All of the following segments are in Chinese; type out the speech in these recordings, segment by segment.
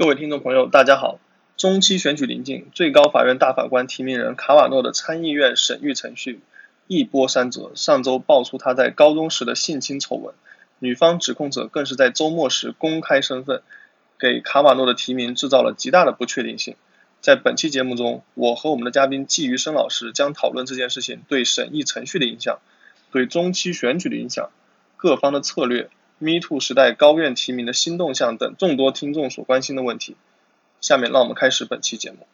各位听众朋友，大家好。中期选举临近，最高法院大法官提名人卡瓦诺的参议院审议程序一波三折。上周爆出他在高中时的性侵丑闻，女方指控者更是在周末时公开身份，给卡瓦诺的提名制造了极大的不确定性。在本期节目中，我和我们的嘉宾季余生老师将讨论这件事情对审议程序的影响，对中期选举的影响，各方的策略。Me Too 时代高院提名的新动向等众多听众所关心的问题，下面让我们开始本期节目。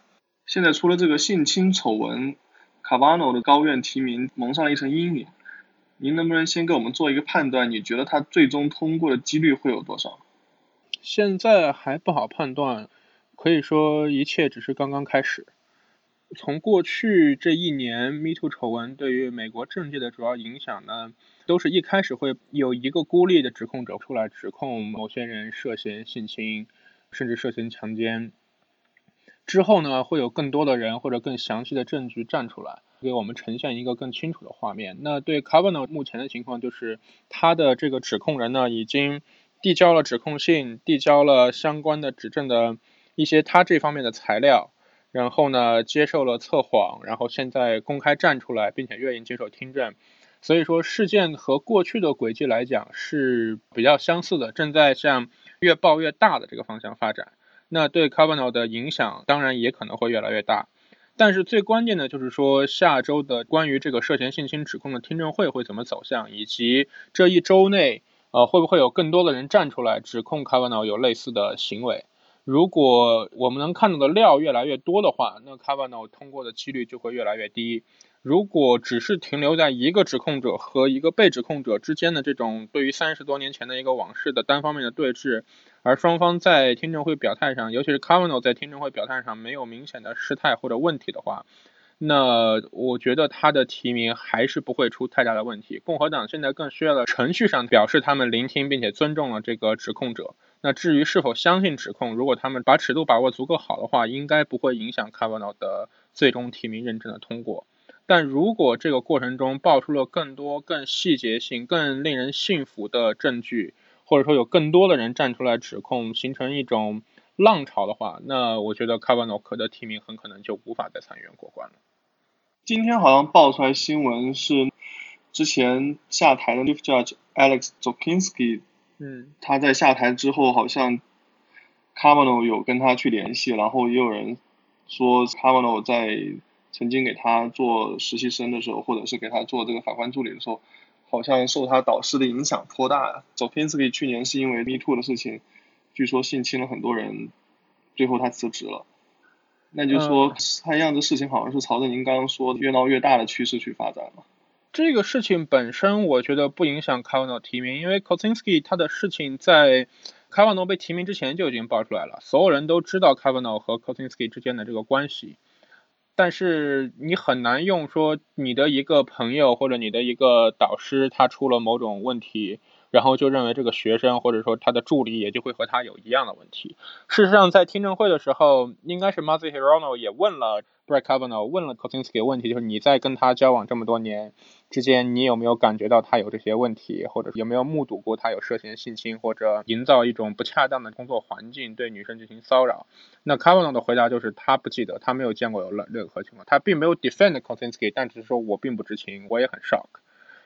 现在除了这个性侵丑闻，卡瓦诺的高院提名蒙上了一层阴影。您能不能先给我们做一个判断？你觉得他最终通过的几率会有多少？现在还不好判断，可以说一切只是刚刚开始。从过去这一年，Me Too 丑闻对于美国政界的主要影响呢？都是一开始会有一个孤立的指控者出来指控某些人涉嫌性侵，甚至涉嫌强奸。之后呢，会有更多的人或者更详细的证据站出来，给我们呈现一个更清楚的画面。那对 Kavanaugh 目前的情况就是，他的这个指控人呢，已经递交了指控信，递交了相关的指证的一些他这方面的材料，然后呢，接受了测谎，然后现在公开站出来，并且愿意接受听证。所以说，事件和过去的轨迹来讲是比较相似的，正在向越爆越大的这个方向发展。那对 Kavanaugh 的影响当然也可能会越来越大。但是最关键的就是说，下周的关于这个涉嫌性侵指控的听证会会怎么走向，以及这一周内，呃，会不会有更多的人站出来指控 Kavanaugh 有类似的行为？如果我们能看到的料越来越多的话，那 Kavanaugh 通过的几率就会越来越低。如果只是停留在一个指控者和一个被指控者之间的这种对于三十多年前的一个往事的单方面的对峙，而双方在听证会表态上，尤其是 Kavanaugh 在听证会表态上没有明显的失态或者问题的话，那我觉得他的提名还是不会出太大的问题。共和党现在更需要的程序上表示他们聆听并且尊重了这个指控者。那至于是否相信指控，如果他们把尺度把握足够好的话，应该不会影响 Kavanaugh 的最终提名认证的通过。但如果这个过程中爆出了更多、更细节性、更令人信服的证据，或者说有更多的人站出来指控，形成一种浪潮的话，那我觉得卡瓦诺克的提名很可能就无法在参议院过关了。今天好像爆出来新闻是，之前下台的 Chief Judge Alex Zokinski，嗯，他在下台之后，好像卡瓦诺有跟他去联系，然后也有人说卡瓦诺在。曾经给他做实习生的时候，或者是给他做这个法官助理的时候，好像受他导师的影响颇大。走偏斯基去年是因为 Me Too 的事情，据说性侵了很多人，最后他辞职了。那就说看样子事情好像是朝着您刚刚说的越闹越大的趋势去发展了。这个事情本身我觉得不影响卡瓦诺提名，因为 Kosinski 他的事情在卡瓦诺被提名之前就已经爆出来了，所有人都知道卡瓦诺和 Kosinski 之间的这个关系。但是你很难用说你的一个朋友或者你的一个导师他出了某种问题，然后就认为这个学生或者说他的助理也就会和他有一样的问题。事实上，在听证会的时候，应该是 m a z i Hirono 也问了 Brett Kavanaugh 问了 Kosinski 问题，就是你在跟他交往这么多年。之间，你有没有感觉到他有这些问题，或者有没有目睹过他有涉嫌性侵，或者营造一种不恰当的工作环境，对女生进行骚扰？那 Kavanaugh 的回答就是他不记得，他没有见过有任任何情况，他并没有 defend Kosinski，但只是说我并不知情，我也很 shock。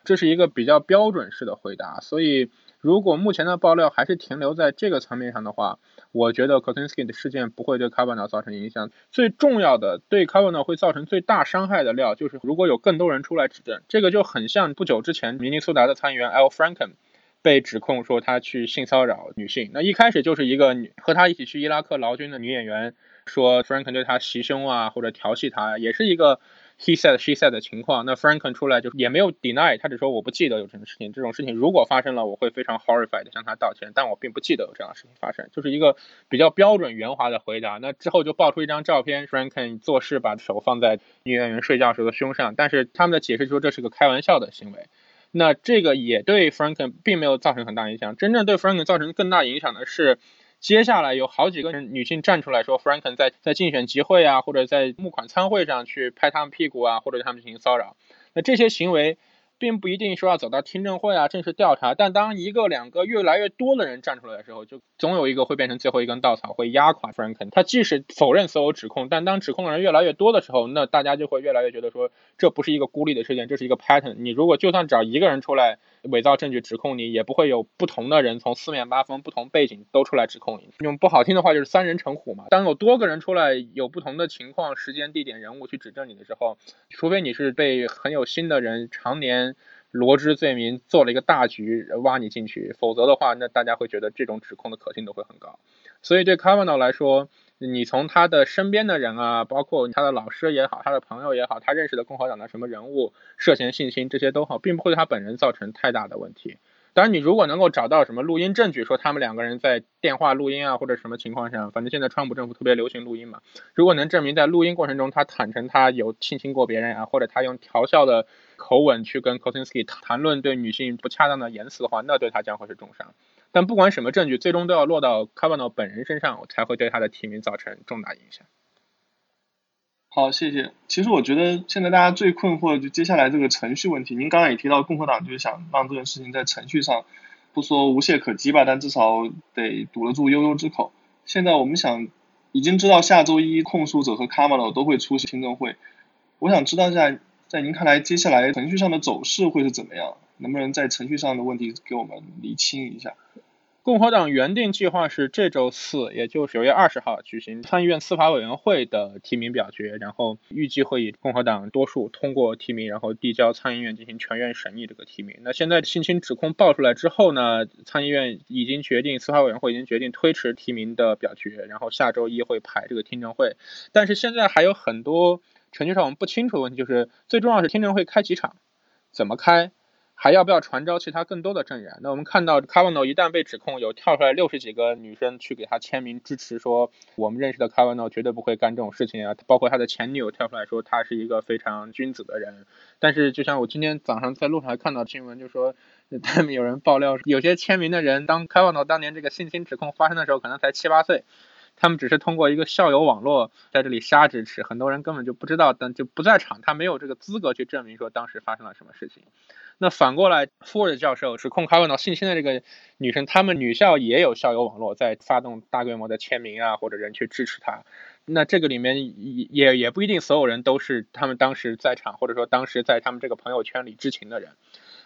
这是一个比较标准式的回答，所以。如果目前的爆料还是停留在这个层面上的话，我觉得 Kosinski 的事件不会对 KAVANA 造成影响。最重要的，对 KAVANA 会造成最大伤害的料，就是如果有更多人出来指证，这个就很像不久之前明尼苏达的参议员 Al Franken 被指控说他去性骚扰女性。那一开始就是一个和他一起去伊拉克劳军的女演员说 Franken 对他袭胸啊，或者调戏他，也是一个。He said she said 的情况。那 Franken 出来就也没有 deny，他只说我不记得有这种事情。这种事情如果发生了，我会非常 horrified 向他道歉，但我并不记得有这样的事情发生，就是一个比较标准圆滑的回答。那之后就爆出一张照片，Franken 做事把手放在女演员睡觉时的胸上，但是他们的解释说这是个开玩笑的行为。那这个也对 Franken 并没有造成很大影响，真正对 Franken 造成更大影响的是。接下来有好几个女性站出来说，Franken 在在竞选集会啊，或者在募款参会上去拍他们屁股啊，或者对他们进行骚扰。那这些行为。并不一定说要走到听证会啊，正式调查。但当一个、两个、越来越多的人站出来的时候，就总有一个会变成最后一根稻草，会压垮 Franken。他即使否认所有指控，但当指控的人越来越多的时候，那大家就会越来越觉得说，这不是一个孤立的事件，这是一个 pattern。你如果就算找一个人出来伪造证据指控你，也不会有不同的人从四面八方、不同背景都出来指控你。用不好听的话就是三人成虎嘛。当有多个人出来有不同的情况、时间、地点、人物去指证你的时候，除非你是被很有心的人常年。罗织罪名做了一个大局挖你进去，否则的话，那大家会觉得这种指控的可信度会很高。所以对 Kavanaugh 来说，你从他的身边的人啊，包括他的老师也好，他的朋友也好，他认识的共和党的什么人物涉嫌性侵，这些都好，并不会对他本人造成太大的问题。当然，你如果能够找到什么录音证据，说他们两个人在电话录音啊，或者什么情况下，反正现在川普政府特别流行录音嘛。如果能证明在录音过程中他坦诚他有性侵过别人啊，或者他用调笑的口吻去跟 Kosinski 谈论对女性不恰当的言辞的话，那对他将会是重伤。但不管什么证据，最终都要落到 Kavanaugh 本人身上，才会对他的提名造成重大影响。好，谢谢。其实我觉得现在大家最困惑的就接下来这个程序问题。您刚刚也提到，共和党就是想让这件事情在程序上不说无懈可击吧，但至少得堵得住悠悠之口。现在我们想已经知道下周一控诉者和卡马罗都会出席听证会，我想知道一下，在您看来接下来程序上的走势会是怎么样？能不能在程序上的问题给我们理清一下？共和党原定计划是这周四，也就是九月二十号举行参议院司法委员会的提名表决，然后预计会以共和党多数通过提名，然后递交参议院进行全院审议这个提名。那现在性侵指控爆出来之后呢，参议院已经决定，司法委员会已经决定推迟提名的表决，然后下周一会排这个听证会。但是现在还有很多程序上我们不清楚的问题，就是最重要是听证会开几场，怎么开？还要不要传召其他更多的证人？那我们看到 Kavanaugh 一旦被指控，有跳出来六十几个女生去给他签名支持，说我们认识的 Kavanaugh 绝对不会干这种事情啊。包括他的前女友跳出来说他是一个非常君子的人。但是就像我今天早上在路上看到新闻，就说 他们有人爆料，有些签名的人当 Kavanaugh 当年这个性侵指控发生的时候，可能才七八岁。他们只是通过一个校友网络在这里瞎支持，很多人根本就不知道，但就不在场，他没有这个资格去证明说当时发生了什么事情。那反过来，Ford 教授指控卡文诺性侵的这个女生，他们女校也有校友网络在发动大规模的签名啊，或者人去支持他。那这个里面也也也不一定所有人都是他们当时在场，或者说当时在他们这个朋友圈里知情的人。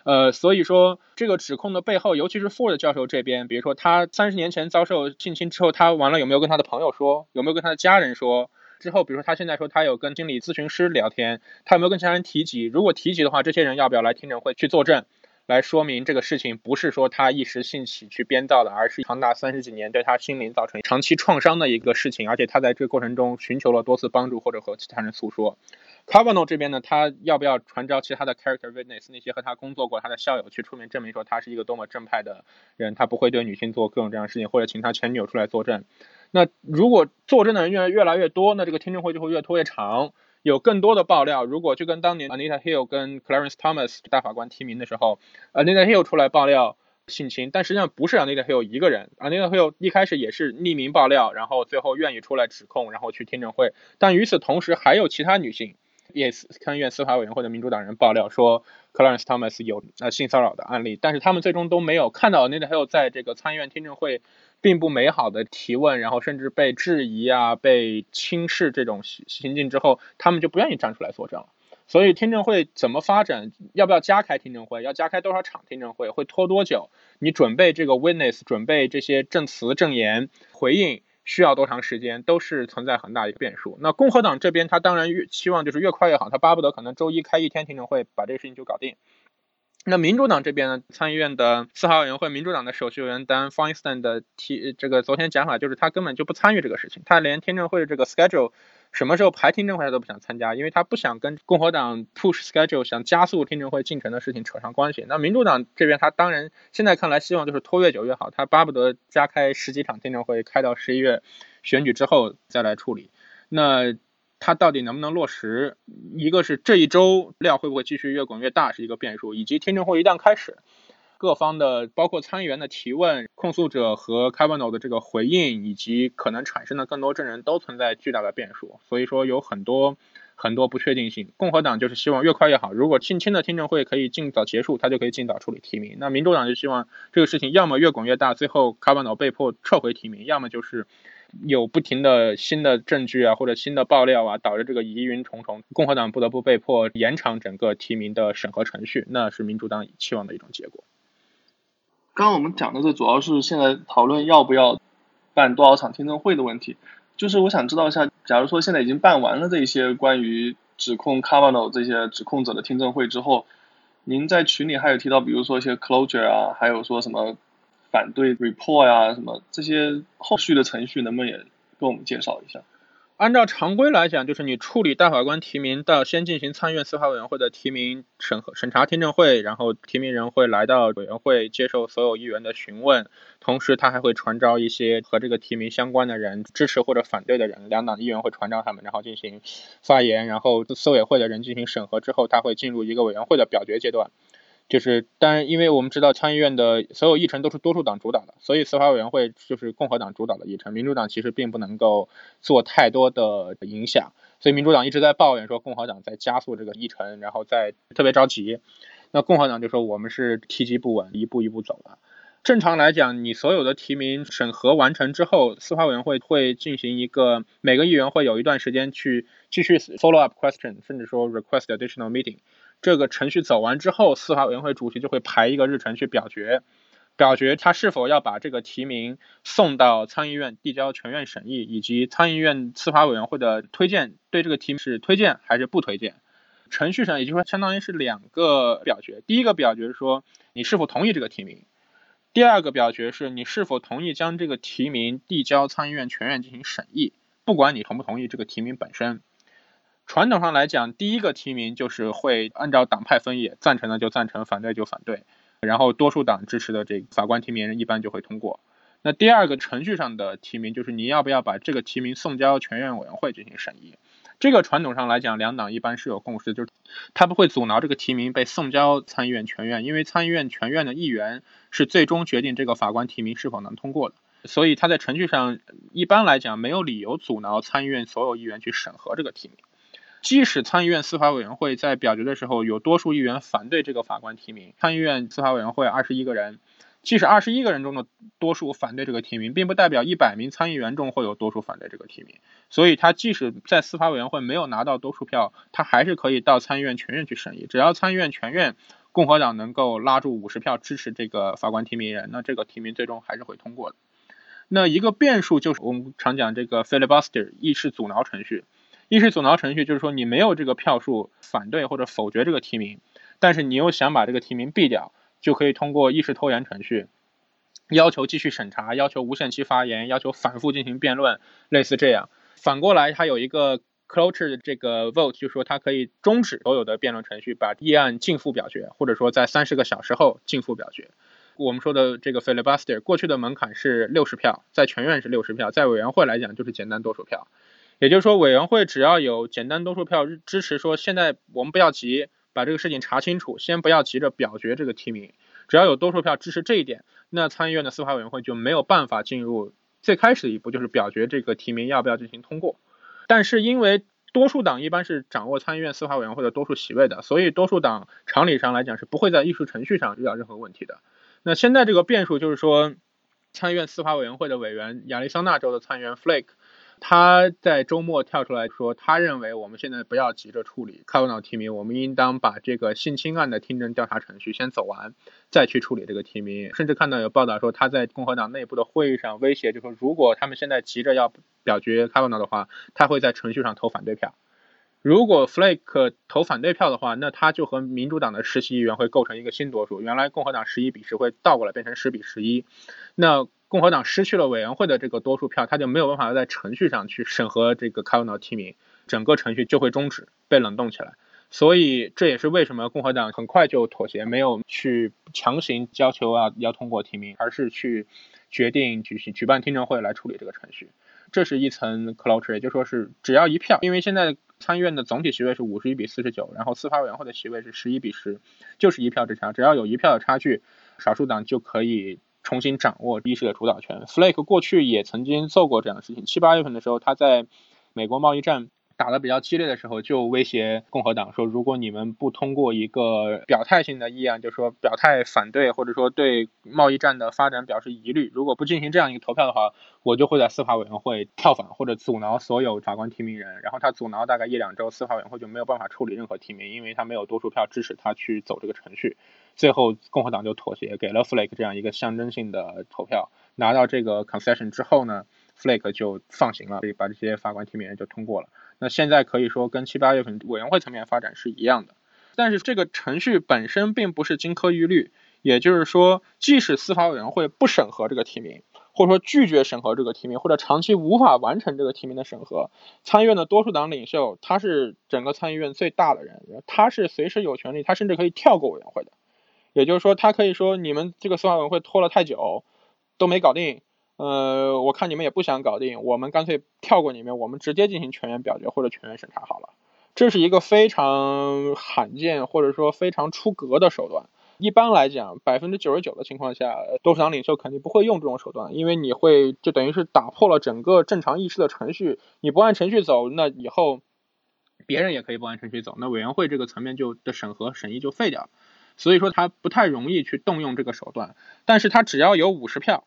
呃，所以说这个指控的背后，尤其是 Ford 教授这边，比如说他三十年前遭受性侵之后，他完了有没有跟他的朋友说，有没有跟他的家人说？之后，比如说他现在说他有跟心理咨询师聊天，他有没有跟其他人提及？如果提及的话，这些人要不要来听证会去作证，来说明这个事情不是说他一时兴起去编造的，而是长达三十几年对他心灵造成长期创伤的一个事情，而且他在这个过程中寻求了多次帮助或者和其他人诉说。Kavanaugh 这边呢，他要不要传召其他的 character witness，那些和他工作过他的校友去出面证明说他是一个多么正派的人，他不会对女性做各种这样的事情，或者请他前女友出来作证？那如果作证的人越来越来越多，那这个听证会就会越拖越长，有更多的爆料。如果就跟当年 Anita Hill 跟 Clarence Thomas 大法官提名的时候，Anita Hill 出来爆料性侵，但实际上不是 Anita Hill 一个人，Anita Hill 一开始也是匿名爆料，然后最后愿意出来指控，然后去听证会。但与此同时，还有其他女性。也参议院司法委员会的民主党人爆料说，Clarence Thomas 有呃性骚扰的案例，但是他们最终都没有看到 Anita Hill 在这个参议院听证会并不美好的提问，然后甚至被质疑啊、被轻视这种行行径之后，他们就不愿意站出来作证了。所以听证会怎么发展？要不要加开听证会？要加开多少场听证会？会拖多久？你准备这个 witness，准备这些证词、证言、回应？需要多长时间，都是存在很大一个变数。那共和党这边，他当然越期望就是越快越好，他巴不得可能周一开一天听证会，把这个事情就搞定。那民主党这边呢，参议院的四号委员会民主党的首席委员 Dan Feinstein 的提这个昨天讲法就是他根本就不参与这个事情，他连听证会的这个 schedule 什么时候排听证会他都不想参加，因为他不想跟共和党 push schedule 想加速听证会进程的事情扯上关系。那民主党这边他当然现在看来希望就是拖越久越好，他巴不得加开十几场听证会，开到十一月选举之后再来处理。那他到底能不能落实？一个是这一周量会不会继续越滚越大是一个变数，以及听证会一旦开始。各方的包括参议员的提问、控诉者和 Kavanaugh 的这个回应，以及可能产生的更多证人，都存在巨大的变数。所以说有很多很多不确定性。共和党就是希望越快越好，如果性侵的听证会可以尽早结束，他就可以尽早处理提名。那民主党就希望这个事情要么越滚越大，最后卡巴诺被迫撤回提名，要么就是有不停的新的证据啊或者新的爆料啊，导致这个疑云重重，共和党不得不被迫延长整个提名的审核程序，那是民主党期望的一种结果。刚刚我们讲的这主要是现在讨论要不要办多少场听证会的问题，就是我想知道一下，假如说现在已经办完了这些关于指控 Kavanaugh 这些指控者的听证会之后，您在群里还有提到，比如说一些 closure 啊，还有说什么反对 report 啊，什么这些后续的程序，能不能也跟我们介绍一下？按照常规来讲，就是你处理大法官提名，到先进行参院司法委员会的提名审核审查听证会，然后提名人会来到委员会接受所有议员的询问，同时他还会传召一些和这个提名相关的人，支持或者反对的人，两党议员会传召他们，然后进行发言，然后司委会的人进行审核之后，他会进入一个委员会的表决阶段。就是，当然，因为我们知道参议院的所有议程都是多数党主导的，所以司法委员会就是共和党主导的议程，民主党其实并不能够做太多的影响。所以民主党一直在抱怨说共和党在加速这个议程，然后在特别着急。那共和党就说我们是梯级不稳，一步一步走的。正常来讲，你所有的提名审核完成之后，司法委员会会进行一个每个议员会有一段时间去继续 follow up question，甚至说 request additional meeting。这个程序走完之后，司法委员会主席就会排一个日程去表决，表决他是否要把这个提名送到参议院递交全院审议，以及参议院司法委员会的推荐对这个提名是推荐还是不推荐。程序上也就是说相当于是两个表决，第一个表决是说你是否同意这个提名，第二个表决是你是否同意将这个提名递交参议院全院进行审议，不管你同不同意这个提名本身。传统上来讲，第一个提名就是会按照党派分野，赞成的就赞成，反对就反对，然后多数党支持的这个法官提名人一般就会通过。那第二个程序上的提名就是你要不要把这个提名送交全院委员会进行审议。这个传统上来讲，两党一般是有共识，就是他不会阻挠这个提名被送交参议院全院，因为参议院全院的议员是最终决定这个法官提名是否能通过的，所以他在程序上一般来讲没有理由阻挠参议院所有议员去审核这个提名。即使参议院司法委员会在表决的时候有多数议员反对这个法官提名，参议院司法委员会二十一个人，即使二十一个人中的多数反对这个提名，并不代表一百名参议员中会有多数反对这个提名。所以，他即使在司法委员会没有拿到多数票，他还是可以到参议院全院去审议。只要参议院全院共和党能够拉住五十票支持这个法官提名人，那这个提名最终还是会通过的。那一个变数就是我们常讲这个 filibuster 议事阻挠程序。议事阻挠程序就是说，你没有这个票数反对或者否决这个提名，但是你又想把这个提名毙掉，就可以通过议事拖延程序，要求继续审查，要求无限期发言，要求反复进行辩论，类似这样。反过来，它有一个 closure 的这个 vote，就是说它可以终止所有的辩论程序，把议案进复表决，或者说在三十个小时后进复表决。我们说的这个 filibuster，过去的门槛是六十票，在全院是六十票，在委员会来讲就是简单多数票。也就是说，委员会只要有简单多数票支持，说现在我们不要急，把这个事情查清楚，先不要急着表决这个提名。只要有多数票支持这一点，那参议院的司法委员会就没有办法进入最开始的一步，就是表决这个提名要不要进行通过。但是因为多数党一般是掌握参议院司法委员会的多数席位的，所以多数党常理上来讲是不会在议事程序上遇到任何问题的。那现在这个变数就是说，参议院司法委员会的委员亚利桑那州的参议员 Flake。他在周末跳出来说，他认为我们现在不要急着处理卡瓦诺提名，我们应当把这个性侵案的听证调查程序先走完，再去处理这个提名。甚至看到有报道说，他在共和党内部的会议上威胁，就说如果他们现在急着要表决卡瓦诺的话，他会在程序上投反对票。如果 Flake 投反对票的话，那他就和民主党的实习议员会构成一个新多数。原来共和党十一比十会倒过来变成十比十一。那共和党失去了委员会的这个多数票，他就没有办法在程序上去审核这个卡瓦诺提名，整个程序就会终止，被冷冻起来。所以这也是为什么共和党很快就妥协，没有去强行要求啊要通过提名，而是去决定举行举办听证会来处理这个程序。这是一层 closure，也就说是只要一票，因为现在参议院的总体席位是五十一比四十九，然后司法委员会的席位是十一比十，就是一票之差，只要有一票的差距，少数党就可以重新掌握历史的主导权。Flake 过去也曾经做过这样的事情，七八月份的时候，他在美国贸易战。打得比较激烈的时候，就威胁共和党说，如果你们不通过一个表态性的议案，就说表态反对或者说对贸易战的发展表示疑虑，如果不进行这样一个投票的话，我就会在司法委员会跳反或者阻挠所有法官提名人。然后他阻挠大概一两周，司法委员会就没有办法处理任何提名，因为他没有多数票支持他去走这个程序。最后共和党就妥协，给了 Flake 这样一个象征性的投票，拿到这个 concession 之后呢，Flake 就放行了，所以把这些法官提名人就通过了。那现在可以说跟七八月份委员会层面发展是一样的，但是这个程序本身并不是金科玉律，也就是说，即使司法委员会不审核这个提名，或者说拒绝审核这个提名，或者长期无法完成这个提名的审核，参议院的多数党领袖他是整个参议院最大的人，他是随时有权利，他甚至可以跳过委员会的，也就是说，他可以说你们这个司法委员会拖了太久，都没搞定。呃，我看你们也不想搞定，我们干脆跳过你们，我们直接进行全员表决或者全员审查好了。这是一个非常罕见或者说非常出格的手段。一般来讲，百分之九十九的情况下，多数党领袖肯定不会用这种手段，因为你会就等于是打破了整个正常议事的程序。你不按程序走，那以后别人也可以不按程序走，那委员会这个层面就的审核审议就废掉。所以说他不太容易去动用这个手段，但是他只要有五十票。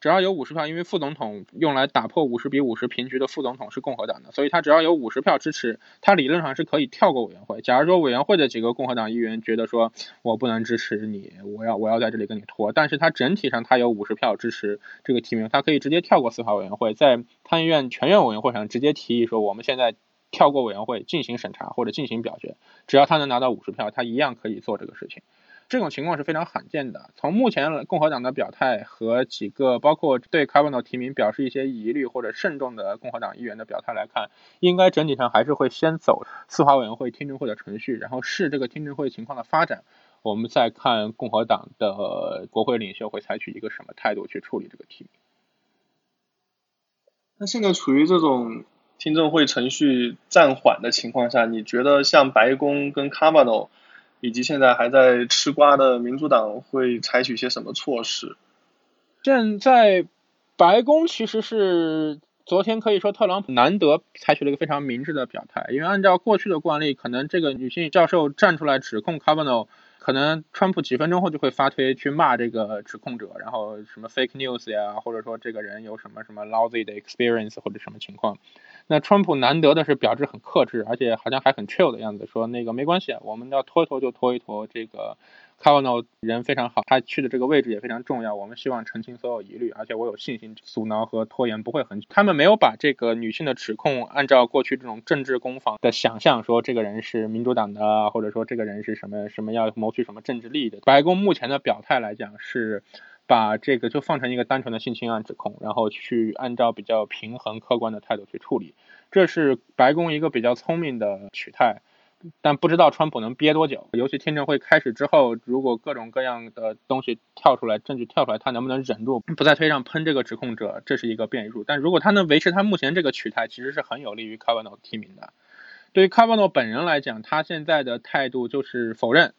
只要有五十票，因为副总统用来打破五十比五十平局的副总统是共和党的，所以他只要有五十票支持，他理论上是可以跳过委员会。假如说委员会的几个共和党议员觉得说我不能支持你，我要我要在这里跟你拖，但是他整体上他有五十票支持这个提名，他可以直接跳过司法委员会，在参议院全院委员会上直接提议说我们现在跳过委员会进行审查或者进行表决，只要他能拿到五十票，他一样可以做这个事情。这种情况是非常罕见的。从目前共和党的表态和几个包括对卡瓦诺提名表示一些疑虑或者慎重的共和党议员的表态来看，应该整体上还是会先走司法委员会听证会的程序，然后视这个听证会情况的发展，我们再看共和党的国会领袖会采取一个什么态度去处理这个提名。那现在处于这种听证会程序暂缓的情况下，你觉得像白宫跟卡瓦诺？以及现在还在吃瓜的民主党会采取些什么措施？现在白宫其实是昨天可以说特朗普难得采取了一个非常明智的表态，因为按照过去的惯例，可能这个女性教授站出来指控 Kavanaugh，可能川普几分钟后就会发推去骂这个指控者，然后什么 fake news 呀，或者说这个人有什么什么 lousy 的 experience 或者什么情况。那川普难得的是表示很克制，而且好像还很 chill 的样子，说那个没关系，我们要拖一拖就拖一拖。这个 Kavanaugh 人非常好，他去的这个位置也非常重要，我们希望澄清所有疑虑，而且我有信心阻挠和拖延不会很久。他们没有把这个女性的指控按照过去这种政治攻防的想象，说这个人是民主党的，或者说这个人是什么什么要谋取什么政治利益的。白宫目前的表态来讲是。把这个就放成一个单纯的性侵案指控，然后去按照比较平衡客观的态度去处理，这是白宫一个比较聪明的取态。但不知道川普能憋多久。尤其听证会开始之后，如果各种各样的东西跳出来，证据跳出来，他能不能忍住不在推上喷这个指控者，这是一个变数。但如果他能维持他目前这个取态，其实是很有利于卡瓦诺提名的。对于卡瓦诺本人来讲，他现在的态度就是否认。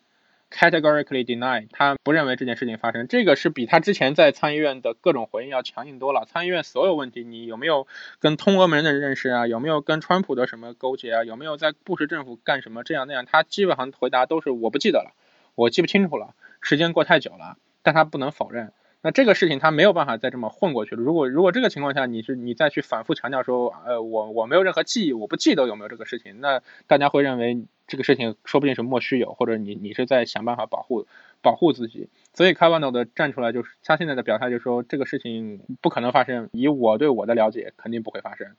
Categorically deny，他不认为这件事情发生，这个是比他之前在参议院的各种回应要强硬多了。参议院所有问题，你有没有跟通俄门的认识啊？有没有跟川普的什么勾结啊？有没有在布什政府干什么这样那样？他基本上回答都是我不记得了，我记不清楚了，时间过太久了。但他不能否认。那这个事情他没有办法再这么混过去了。如果如果这个情况下你是你再去反复强调说，呃，我我没有任何记忆，我不记得有没有这个事情，那大家会认为这个事情说不定是莫须有，或者你你是在想办法保护保护自己。所以 k a v a n o 的站出来就是他现在的表态就是说这个事情不可能发生，以我对我的了解肯定不会发生。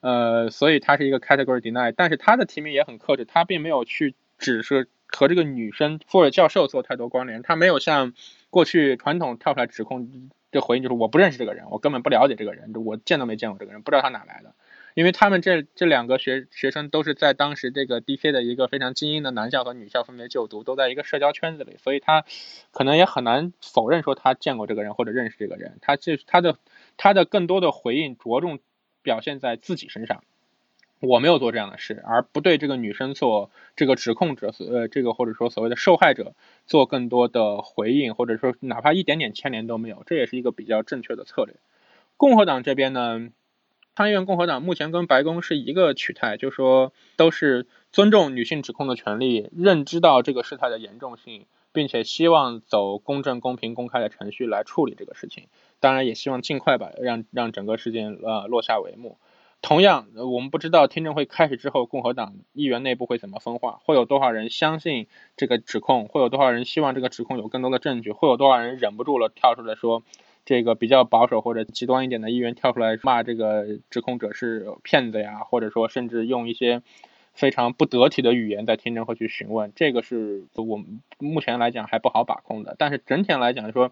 呃，所以他是一个 category deny，但是他的提名也很克制，他并没有去只是和这个女生或者教授做太多关联，他没有像。过去传统跳出来指控这回应就是我不认识这个人，我根本不了解这个人，我见都没见过这个人，不知道他哪来的。因为他们这这两个学学生都是在当时这个 D.C. 的一个非常精英的男校和女校分别就读，都在一个社交圈子里，所以他可能也很难否认说他见过这个人或者认识这个人。他这他的他的更多的回应着重表现在自己身上，我没有做这样的事，而不对这个女生做这个指控者呃这个或者说所谓的受害者做更多的回应，或者说哪怕一点点牵连都没有，这也是一个比较正确的策略。共和党这边呢？参议院共和党目前跟白宫是一个取态，就说都是尊重女性指控的权利，认知到这个事态的严重性，并且希望走公正、公平、公开的程序来处理这个事情。当然，也希望尽快把让让整个事件呃落下帷幕。同样，我们不知道听证会开始之后，共和党议员内部会怎么分化，会有多少人相信这个指控，会有多少人希望这个指控有更多的证据，会有多少人忍不住了跳出来说。这个比较保守或者极端一点的议员跳出来骂这个指控者是骗子呀，或者说甚至用一些非常不得体的语言在听证会去询问，这个是我们目前来讲还不好把控的。但是整体来讲说，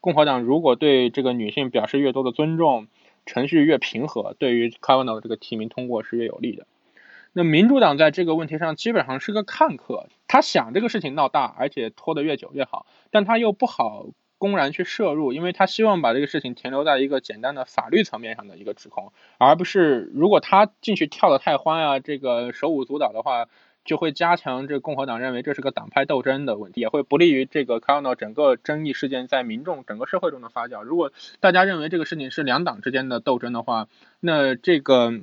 共和党如果对这个女性表示越多的尊重，程序越平和，对于 Kavanaugh 这个提名通过是越有利的。那民主党在这个问题上基本上是个看客，他想这个事情闹大，而且拖得越久越好，但他又不好。公然去涉入，因为他希望把这个事情停留在一个简单的法律层面上的一个指控，而不是如果他进去跳得太欢啊，这个手舞足蹈的话，就会加强这共和党认为这是个党派斗争的问题，也会不利于这个看到整个争议事件在民众整个社会中的发酵。如果大家认为这个事情是两党之间的斗争的话，那这个。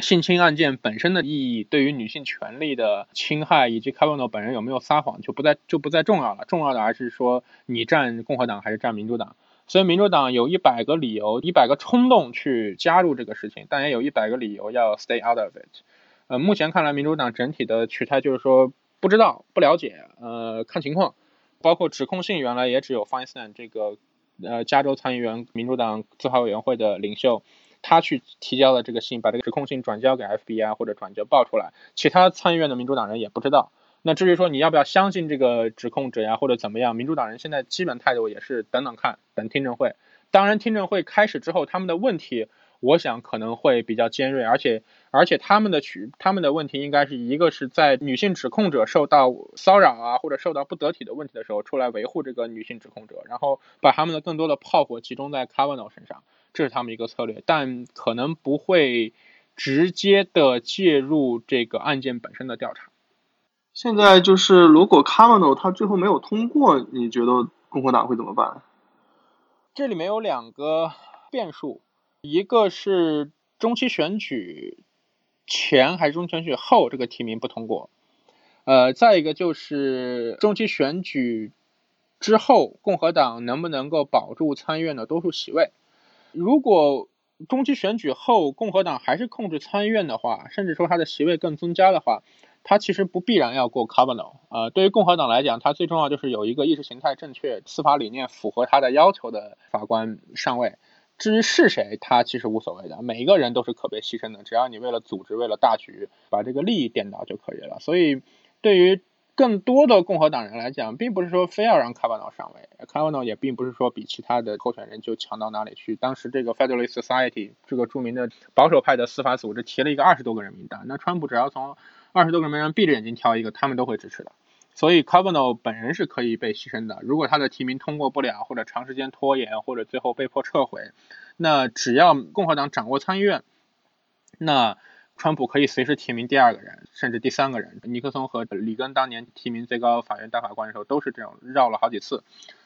性侵案件本身的意义，对于女性权利的侵害，以及卡瓦诺本人有没有撒谎，就不再就不再重要了。重要的还是说你站共和党还是站民主党。所以民主党有一百个理由、一百个冲动去加入这个事情，但也有一百个理由要 stay out of it。呃，目前看来，民主党整体的取态就是说不知道、不了解，呃，看情况。包括指控信，原来也只有 Feinstein 这个呃加州参议员、民主党自豪委员会的领袖。他去提交了这个信，把这个指控信转交给 FBI 或者转交报出来，其他参议院的民主党人也不知道。那至于说你要不要相信这个指控者呀，或者怎么样，民主党人现在基本态度也是等等看，等听证会。当然，听证会开始之后，他们的问题，我想可能会比较尖锐，而且而且他们的取他们的问题应该是一个是在女性指控者受到骚扰啊，或者受到不得体的问题的时候，出来维护这个女性指控者，然后把他们的更多的炮火集中在 Kavanaugh 身上。这是他们一个策略，但可能不会直接的介入这个案件本身的调查。现在就是，如果 Kavanaugh 他最后没有通过，你觉得共和党会怎么办？这里面有两个变数，一个是中期选举前还是中期选举后这个提名不通过，呃，再一个就是中期选举之后共和党能不能够保住参议院的多数席位。如果中期选举后共和党还是控制参议院的话，甚至说他的席位更增加的话，他其实不必然要过 Kavanaugh。呃，对于共和党来讲，他最重要就是有一个意识形态正确、司法理念符合他的要求的法官上位。至于是谁，他其实无所谓的，每一个人都是可被牺牲的，只要你为了组织、为了大局，把这个利益颠倒就可以了。所以，对于更多的共和党人来讲，并不是说非要让卡瓦诺上位，卡瓦诺也并不是说比其他的候选人就强到哪里去。当时这个 Federalist Society 这个著名的保守派的司法组织提了一个二十多个人名单，那川普只要从二十多个人名单闭着眼睛挑一个，他们都会支持的。所以 c a v a n a u g h 本人是可以被牺牲的。如果他的提名通过不了，或者长时间拖延，或者最后被迫撤回，那只要共和党掌握参议院，那。川普可以随时提名第二个人，甚至第三个人。尼克松和里根当年提名最高法院大法官的时候，都是这样绕了好几次，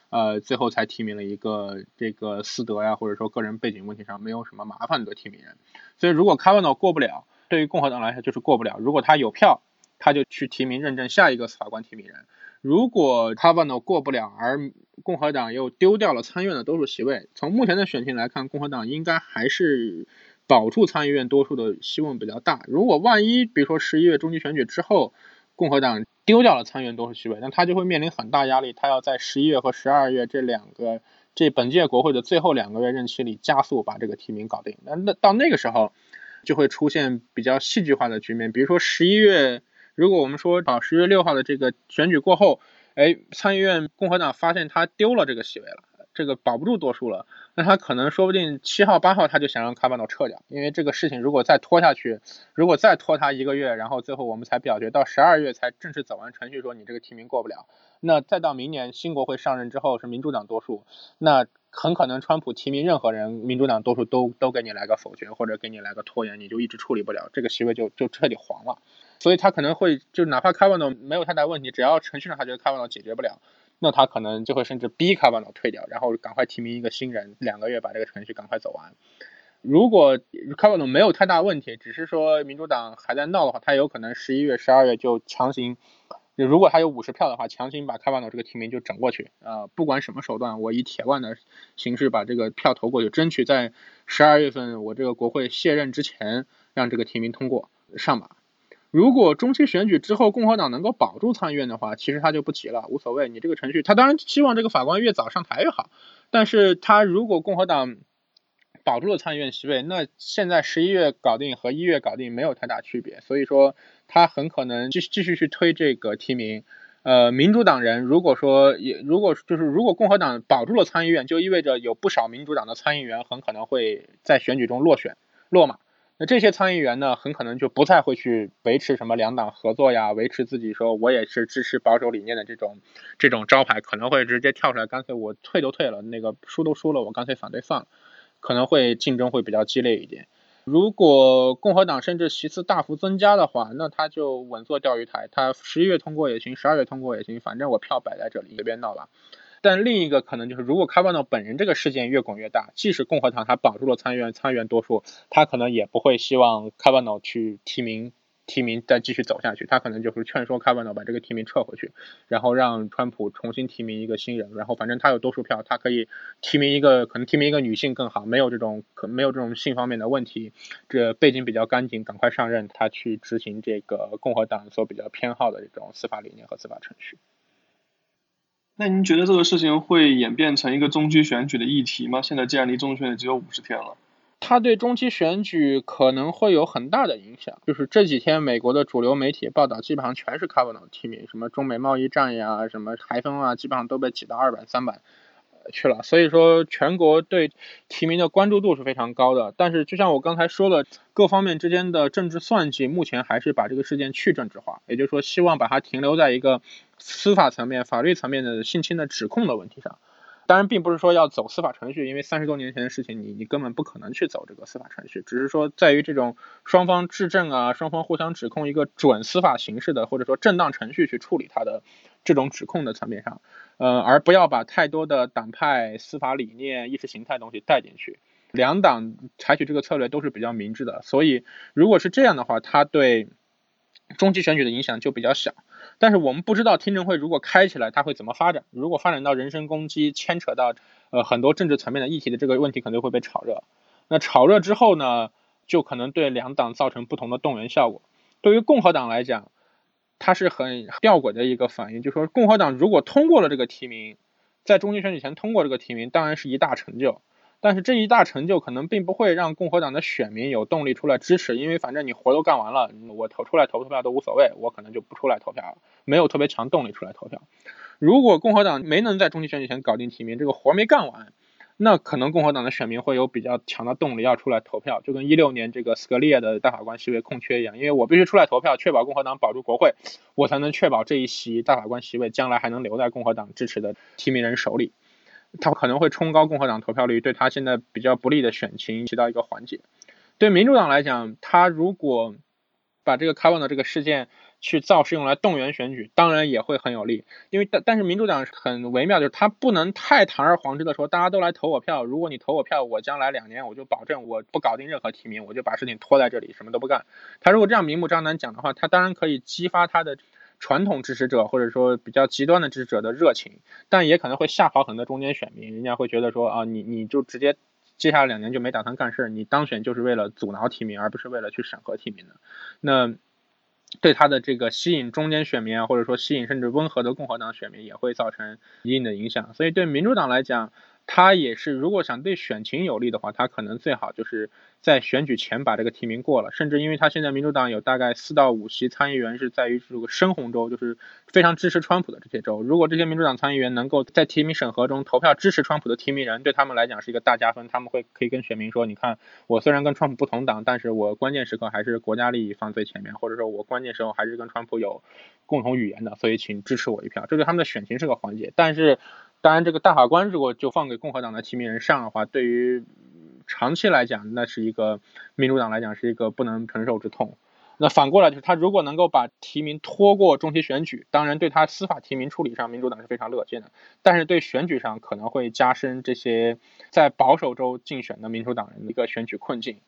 呃，最后才提名了一个这个私德呀，或者说个人背景问题上没有什么麻烦的提名人。所以，如果 c a v a n a u g h 过不了，对于共和党来说就是过不了。如果他有票，他就去提名认证下一个法官提名人。如果卡瓦诺过不了，而共和党又丢掉了参院的多数席位，从目前的选情来看，共和党应该还是。保住参议院多数的希望比较大。如果万一，比如说十一月中期选举之后，共和党丢掉了参议院多数席位，那他就会面临很大压力。他要在十一月和十二月这两个这本届国会的最后两个月任期里加速把这个提名搞定。那那到那个时候，就会出现比较戏剧化的局面。比如说十一月，如果我们说啊十月六号的这个选举过后，哎，参议院共和党发现他丢了这个席位了。这个保不住多数了，那他可能说不定七号八号他就想让卡瓦诺撤掉，因为这个事情如果再拖下去，如果再拖他一个月，然后最后我们才表决到十二月才正式走完程序，说你这个提名过不了，那再到明年新国会上任之后是民主党多数，那很可能川普提名任何人，民主党多数都都给你来个否决或者给你来个拖延，你就一直处理不了，这个席位就就彻底黄了。所以他可能会就哪怕卡瓦诺没有太大问题，只要程序上他觉得卡瓦诺解决不了。那他可能就会甚至逼卡瓦诺退掉，然后赶快提名一个新人，两个月把这个程序赶快走完。如果卡瓦诺没有太大问题，只是说民主党还在闹的话，他有可能十一月、十二月就强行，如果他有五十票的话，强行把卡瓦诺这个提名就整过去。啊，不管什么手段，我以铁腕的形式把这个票投过去，争取在十二月份我这个国会卸任之前让这个提名通过上马。如果中期选举之后共和党能够保住参议院的话，其实他就不提了，无所谓。你这个程序，他当然希望这个法官越早上台越好。但是他如果共和党保住了参议院席位，那现在十一月搞定和一月搞定没有太大区别。所以说他很可能继继续去推这个提名。呃，民主党人如果说也如果就是如果共和党保住了参议院，就意味着有不少民主党的参议员很可能会在选举中落选落马。那这些参议员呢，很可能就不再会去维持什么两党合作呀，维持自己说我也是支持保守理念的这种这种招牌，可能会直接跳出来，干脆我退都退了，那个输都输了，我干脆反对算了，可能会竞争会比较激烈一点。如果共和党甚至席次大幅增加的话，那他就稳坐钓鱼台，他十一月通过也行，十二月通过也行，反正我票摆在这里，随便闹吧。但另一个可能就是，如果卡瓦诺本人这个事件越滚越大，即使共和党他保住了参议院参议院多数，他可能也不会希望卡瓦诺去提名提名再继续走下去，他可能就是劝说卡瓦诺把这个提名撤回去，然后让川普重新提名一个新人，然后反正他有多数票，他可以提名一个可能提名一个女性更好，没有这种可没有这种性方面的问题，这背景比较干净，赶快上任，他去执行这个共和党所比较偏好的这种司法理念和司法程序。那您觉得这个事情会演变成一个中期选举的议题吗？现在既然离中期选举只有五十天了，它对中期选举可能会有很大的影响。就是这几天美国的主流媒体报道基本上全是 Cavanaugh 提名，什么中美贸易战呀，什么台风啊，基本上都被挤到二版三版去了。所以说全国对提名的关注度是非常高的。但是就像我刚才说的，各方面之间的政治算计，目前还是把这个事件去政治化，也就是说希望把它停留在一个。司法层面、法律层面的性侵的指控的问题上，当然并不是说要走司法程序，因为三十多年前的事情，你你根本不可能去走这个司法程序。只是说在于这种双方质证啊，双方互相指控一个准司法形式的，或者说正当程序去处理它的这种指控的层面上，呃，而不要把太多的党派、司法理念、意识形态东西带进去。两党采取这个策略都是比较明智的，所以如果是这样的话，它对中期选举的影响就比较小。但是我们不知道听证会如果开起来，它会怎么发展？如果发展到人身攻击，牵扯到呃很多政治层面的议题的这个问题，可能会被炒热。那炒热之后呢，就可能对两党造成不同的动员效果。对于共和党来讲，它是很吊诡的一个反应，就是说共和党如果通过了这个提名，在中期选举前通过这个提名，当然是一大成就。但是这一大成就可能并不会让共和党的选民有动力出来支持，因为反正你活都干完了，我投出来投不投票都无所谓，我可能就不出来投票了，没有特别强动力出来投票。如果共和党没能在中期选举前搞定提名，这个活没干完，那可能共和党的选民会有比较强的动力要出来投票，就跟一六年这个斯格利的大法官席位空缺一样，因为我必须出来投票，确保共和党保住国会，我才能确保这一席大法官席位将来还能留在共和党支持的提名人手里。他可能会冲高共和党投票率，对他现在比较不利的选情起到一个缓解。对民主党来讲，他如果把这个卡瓦诺这个事件去造势用来动员选举，当然也会很有利。因为但但是民主党很微妙，就是他不能太堂而皇之的说大家都来投我票，如果你投我票，我将来两年我就保证我不搞定任何提名，我就把事情拖在这里，什么都不干。他如果这样明目张胆讲的话，他当然可以激发他的。传统支持者或者说比较极端的支持者的热情，但也可能会吓跑很多中间选民。人家会觉得说啊，你你就直接接下来两年就没打算干事，你当选就是为了阻挠提名，而不是为了去审核提名的。那对他的这个吸引中间选民啊，或者说吸引甚至温和的共和党选民，也会造成一定的影响。所以对民主党来讲，他也是，如果想对选情有利的话，他可能最好就是在选举前把这个提名过了。甚至因为他现在民主党有大概四到五席参议员是在于这个深红州，就是非常支持川普的这些州。如果这些民主党参议员能够在提名审核中投票支持川普的提名人，对他们来讲是一个大加分。他们会可以跟选民说：“你看，我虽然跟川普不同党，但是我关键时刻还是国家利益放最前面，或者说我关键时候还是跟川普有共同语言的，所以请支持我一票。”这对他们的选情是个缓解。但是。当然，这个大法官如果就放给共和党的提名人上的话，对于长期来讲，那是一个民主党来讲是一个不能承受之痛。那反过来就是，他如果能够把提名拖过中期选举，当然对他司法提名处理上，民主党是非常乐见的。但是对选举上可能会加深这些在保守州竞选的民主党人的一个选举困境。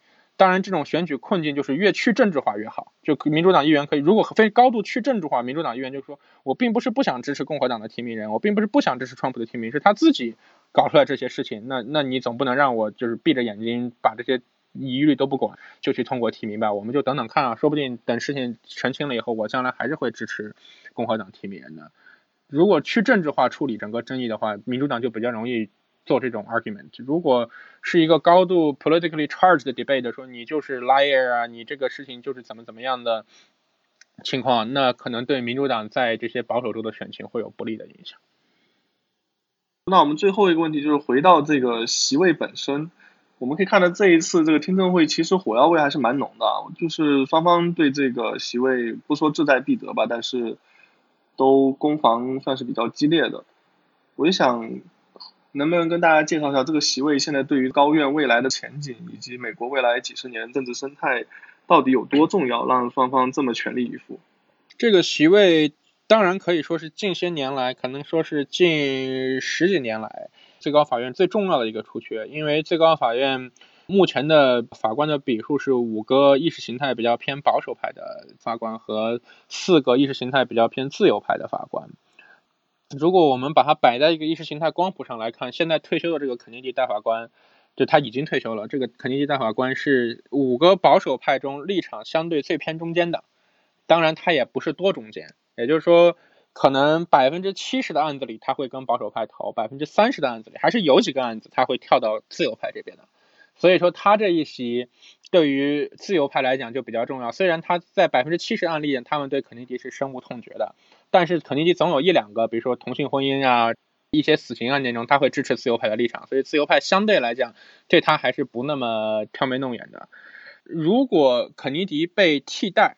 当然，这种选举困境就是越去政治化越好。就民主党议员可以，如果非高度去政治化，民主党议员就说：“我并不是不想支持共和党的提名人，我并不是不想支持川普的提名，是他自己搞出来这些事情。那那你总不能让我就是闭着眼睛把这些疑虑都不管就去通过提名吧？我们就等等看啊，说不定等事情澄清了以后，我将来还是会支持共和党提名人的。如果去政治化处理整个争议的话，民主党就比较容易。”做这种 argument，如果是一个高度 politically charged debate，说你就是 liar 啊，你这个事情就是怎么怎么样的情况，那可能对民主党在这些保守州的选情会有不利的影响。那我们最后一个问题就是回到这个席位本身，我们可以看到这一次这个听证会其实火药味还是蛮浓的，就是双方对这个席位不说志在必得吧，但是都攻防算是比较激烈的。我就想。能不能跟大家介绍一下这个席位现在对于高院未来的前景，以及美国未来几十年政治生态到底有多重要，让双方这么全力以赴？这个席位当然可以说是近些年来，可能说是近十几年来最高法院最重要的一个出缺，因为最高法院目前的法官的比数是五个意识形态比较偏保守派的法官和四个意识形态比较偏自由派的法官。如果我们把它摆在一个意识形态光谱上来看，现在退休的这个肯尼迪大法官，就他已经退休了。这个肯尼迪大法官是五个保守派中立场相对最偏中间的，当然他也不是多中间，也就是说，可能百分之七十的案子里他会跟保守派投，百分之三十的案子里还是有几个案子他会跳到自由派这边的。所以说他这一席对于自由派来讲就比较重要。虽然他在百分之七十案例，他们对肯尼迪是深恶痛绝的。但是肯尼迪总有一两个，比如说同性婚姻啊，一些死刑案件中，他会支持自由派的立场，所以自由派相对来讲对他还是不那么挑眉弄眼的。如果肯尼迪被替代，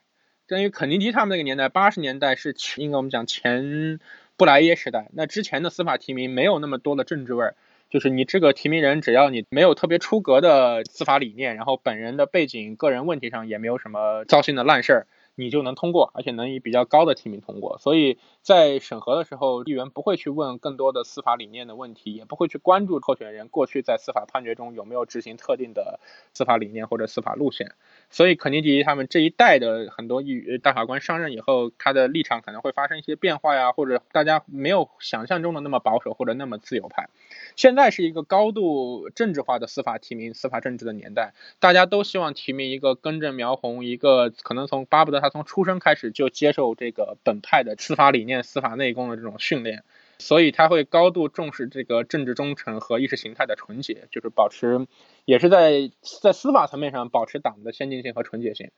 等于肯尼迪他们那个年代，八十年代是应该我们讲前布莱耶时代，那之前的司法提名没有那么多的政治味儿，就是你这个提名人只要你没有特别出格的司法理念，然后本人的背景、个人问题上也没有什么糟心的烂事儿。你就能通过，而且能以比较高的提名通过。所以在审核的时候，议员不会去问更多的司法理念的问题，也不会去关注候选人过去在司法判决中有没有执行特定的司法理念或者司法路线。所以肯尼迪他们这一代的很多议大法官上任以后，他的立场可能会发生一些变化呀，或者大家没有想象中的那么保守或者那么自由派。现在是一个高度政治化的司法提名、司法政治的年代，大家都希望提名一个根正苗红、一个可能从巴不得他从出生开始就接受这个本派的司法理念、司法内功的这种训练，所以他会高度重视这个政治忠诚和意识形态的纯洁，就是保持，也是在在司法层面上保持党的先进性和纯洁性。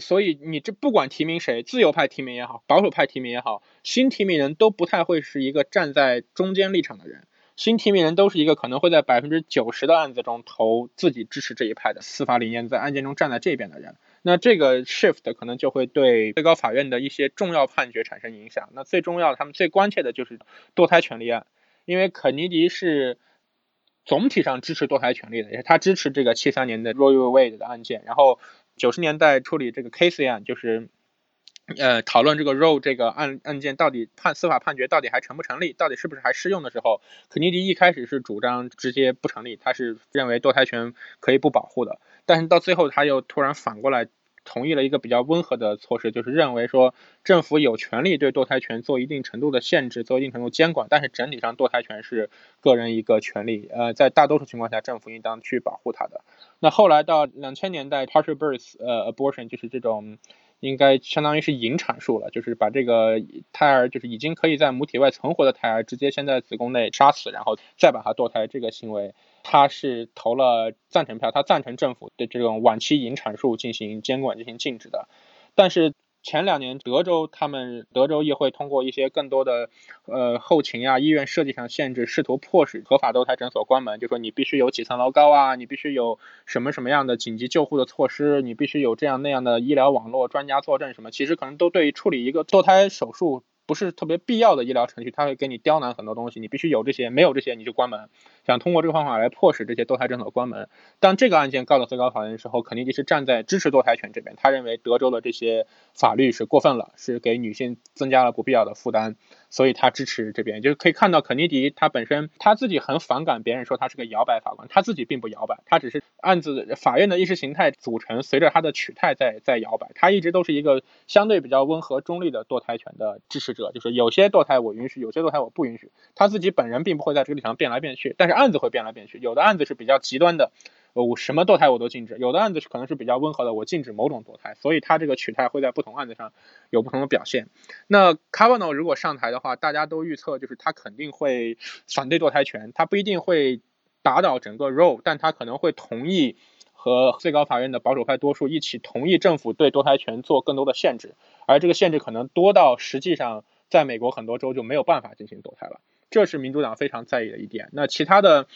所以你这不管提名谁，自由派提名也好，保守派提名也好，新提名人都不太会是一个站在中间立场的人。新提名人都是一个可能会在百分之九十的案子中投自己支持这一派的司法理念，在案件中站在这边的人，那这个 shift 可能就会对最高法院的一些重要判决产生影响。那最重要的，他们最关切的就是堕胎权利案，因为肯尼迪是总体上支持堕胎权利的，也是他支持这个七三年的 Roe v. Wade 的案件，然后九十年代处理这个 Casey 案，就是。呃，讨论这个 Roe 这个案案件到底判司法判决到底还成不成立，到底是不是还适用的时候，肯尼迪一开始是主张直接不成立，他是认为堕胎权可以不保护的，但是到最后他又突然反过来同意了一个比较温和的措施，就是认为说政府有权利对堕胎权做一定程度的限制，做一定程度监管，但是整体上堕胎权是个人一个权利，呃，在大多数情况下政府应当去保护它的。那后来到两千年代，partial birth 呃 abortion 就是这种。应该相当于是引产术了，就是把这个胎儿，就是已经可以在母体外存活的胎儿，直接先在子宫内杀死，然后再把它堕胎。这个行为，他是投了赞成票，他赞成政府对这种晚期引产术进行监管、进行禁止的。但是。前两年，德州他们德州议会通过一些更多的，呃，后勤呀、医院设计上限制，试图迫使合法堕胎诊所关门。就说你必须有几层楼高啊，你必须有什么什么样的紧急救护的措施，你必须有这样那样的医疗网络、专家坐镇什么。其实可能都对于处理一个堕胎手术。不是特别必要的医疗程序，他会给你刁难很多东西，你必须有这些，没有这些你就关门。想通过这个方法来迫使这些堕胎诊所关门。当这个案件告到最高法院的时候，肯尼迪是站在支持堕胎权这边，他认为德州的这些法律是过分了，是给女性增加了不必要的负担。所以他支持这边，就是可以看到肯尼迪他本身他自己很反感别人说他是个摇摆法官，他自己并不摇摆，他只是案子法院的意识形态组成随着他的取态在在摇摆，他一直都是一个相对比较温和中立的堕胎权的支持者，就是有些堕胎我允许，有些堕胎我不允许，他自己本人并不会在这个立场变来变去，但是案子会变来变去，有的案子是比较极端的。我什么堕胎我都禁止，有的案子可能是比较温和的，我禁止某种堕胎，所以他这个取态会在不同案子上有不同的表现。那 Kavanaugh 如果上台的话，大家都预测就是他肯定会反对堕胎权，他不一定会打倒整个 Roe，但他可能会同意和最高法院的保守派多数一起同意政府对堕胎权做更多的限制，而这个限制可能多到实际上在美国很多州就没有办法进行堕胎了，这是民主党非常在意的一点。那其他的。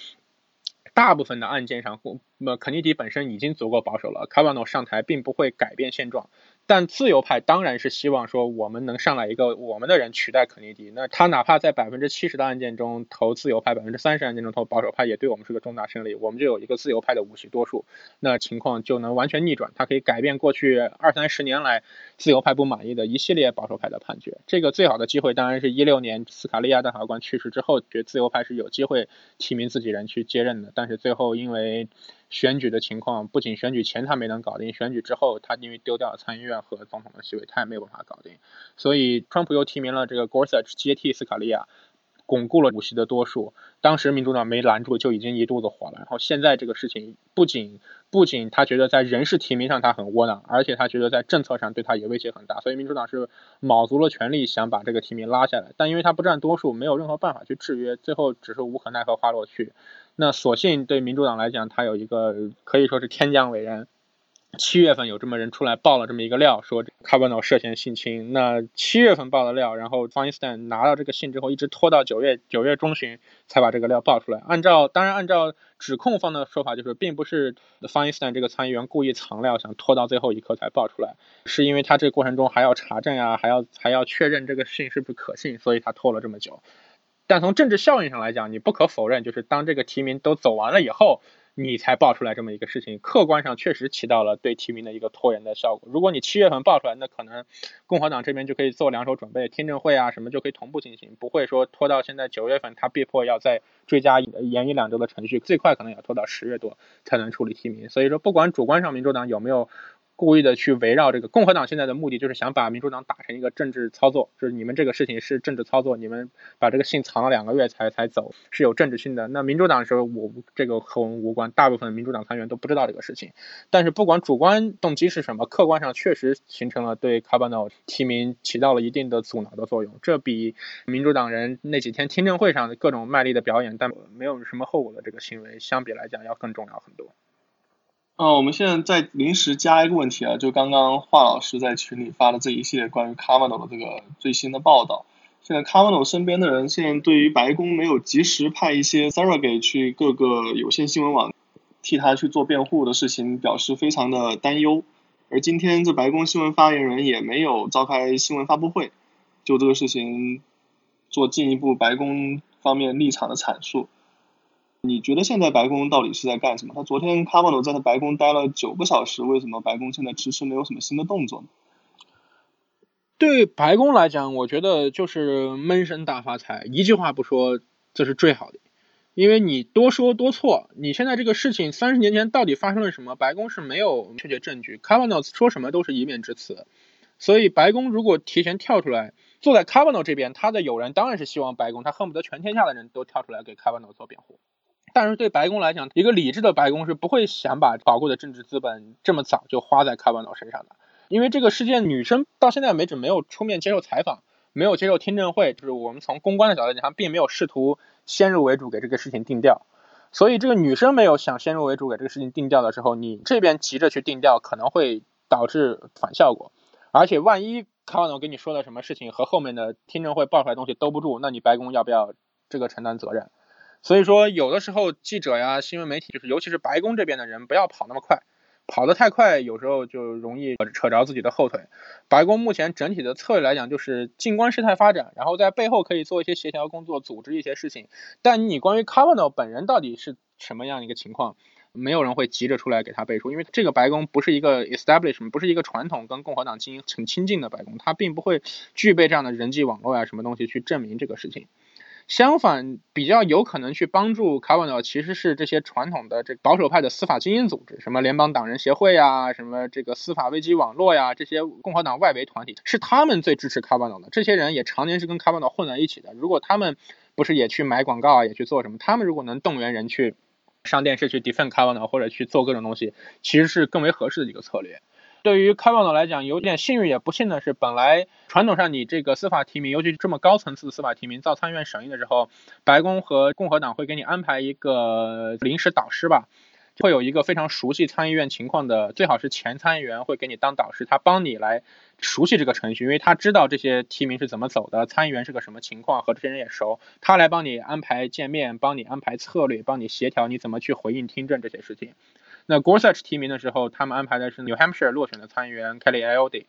大部分的案件上，那肯尼迪本身已经足够保守了，卡瓦诺上台并不会改变现状。但自由派当然是希望说，我们能上来一个我们的人取代肯尼迪。那他哪怕在百分之七十的案件中投自由派，百分之三十案件中投保守派，也对我们是个重大胜利。我们就有一个自由派的五席多数，那情况就能完全逆转。他可以改变过去二三十年来自由派不满意的一系列保守派的判决。这个最好的机会当然是一六年斯卡利亚大法官去世之后，觉得自由派是有机会提名自己人去接任的。但是最后因为选举的情况不仅选举前他没能搞定，选举之后他因为丢掉了参议院和总统的席位，他也没有办法搞定。所以川普又提名了这个 Gorsuch 接替斯卡利亚，巩固了五席的多数。当时民主党没拦住，就已经一肚子火了。然后现在这个事情不仅不仅他觉得在人事提名上他很窝囊，而且他觉得在政策上对他也威胁很大。所以民主党是卯足了全力想把这个提名拉下来，但因为他不占多数，没有任何办法去制约，最后只是无可奈何花落去。那所幸对民主党来讲，他有一个可以说是天降伟人。七月份有这么人出来爆了这么一个料，说卡瓦诺涉嫌性侵。那七月份爆的料，然后 Feinstein 拿到这个信之后，一直拖到九月九月中旬才把这个料爆出来。按照当然按照指控方的说法，就是并不是 Feinstein 这个参议员故意藏料，想拖到最后一刻才爆出来，是因为他这个过程中还要查证啊，还要还要确认这个信是不是可信，所以他拖了这么久。但从政治效应上来讲，你不可否认，就是当这个提名都走完了以后，你才爆出来这么一个事情，客观上确实起到了对提名的一个拖延的效果。如果你七月份爆出来，那可能共和党这边就可以做两手准备，听证会啊什么就可以同步进行，不会说拖到现在九月份，他被迫要再追加延一两周的程序，最快可能要拖到十月多才能处理提名。所以说，不管主观上民主党有没有。故意的去围绕这个共和党现在的目的就是想把民主党打成一个政治操作，就是你们这个事情是政治操作，你们把这个信藏了两个月才才走，是有政治性的。那民主党说，我这个和我们无关，大部分民主党参议员都不知道这个事情。但是不管主观动机是什么，客观上确实形成了对卡巴诺提名起到了一定的阻挠的作用。这比民主党人那几天听证会上的各种卖力的表演，但没有什么后果的这个行为相比来讲要更重要很多。嗯，我们现在再临时加一个问题啊，就刚刚华老师在群里发的这一系列关于卡瓦诺的这个最新的报道。现在卡瓦诺身边的人现在对于白宫没有及时派一些 surrogate 去各个有线新闻网替他去做辩护的事情，表示非常的担忧。而今天这白宫新闻发言人也没有召开新闻发布会，就这个事情做进一步白宫方面立场的阐述。你觉得现在白宫到底是在干什么？他昨天卡瓦诺在他白宫待了九个小时，为什么白宫现在迟迟没有什么新的动作呢？对白宫来讲，我觉得就是闷声大发财，一句话不说，这是最好的。因为你多说多错，你现在这个事情三十年前到底发生了什么？白宫是没有确切证据，卡瓦诺说什么都是一面之词。所以白宫如果提前跳出来，坐在卡瓦诺这边，他的友人当然是希望白宫，他恨不得全天下的人都跳出来给卡瓦诺做辩护。但是对白宫来讲，一个理智的白宫是不会想把宝贵的政治资本这么早就花在卡瓦诺身上的。因为这个事件女生到现在为止没有出面接受采访，没有接受听证会，就是我们从公关的角度讲，并没有试图先入为主给这个事情定调。所以这个女生没有想先入为主给这个事情定调的时候，你这边急着去定调，可能会导致反效果。而且万一卡瓦诺跟你说的什么事情和后面的听证会爆出来东西兜不住，那你白宫要不要这个承担责任？所以说，有的时候记者呀、新闻媒体，就是尤其是白宫这边的人，不要跑那么快，跑得太快，有时候就容易扯着自己的后腿。白宫目前整体的策略来讲，就是静观事态发展，然后在背后可以做一些协调工作，组织一些事情。但你关于卡瓦诺本人到底是什么样一个情况，没有人会急着出来给他背书，因为这个白宫不是一个 establishment，不是一个传统跟共和党亲很亲近的白宫，他并不会具备这样的人际网络呀，什么东西去证明这个事情。相反，比较有可能去帮助卡瓦诺，其实是这些传统的这保守派的司法精英组织，什么联邦党人协会呀，什么这个司法危机网络呀，这些共和党外围团体，是他们最支持卡瓦诺的。这些人也常年是跟卡瓦诺混在一起的。如果他们不是也去买广告啊，也去做什么，他们如果能动员人去上电视去 defend 卡瓦诺，或者去做各种东西，其实是更为合适的一个策略。对于卡瓦诺来讲，有点幸运也不幸的是，本来传统上你这个司法提名，尤其是这么高层次的司法提名，到参议院审议的时候，白宫和共和党会给你安排一个临时导师吧，会有一个非常熟悉参议院情况的，最好是前参议员会给你当导师，他帮你来熟悉这个程序，因为他知道这些提名是怎么走的，参议员是个什么情况，和这些人也熟，他来帮你安排见面，帮你安排策略，帮你协调你怎么去回应听证这些事情。那 Gorsuch 提名的时候，他们安排的是 New Hampshire 落选的参议员 Kelly Ayotte。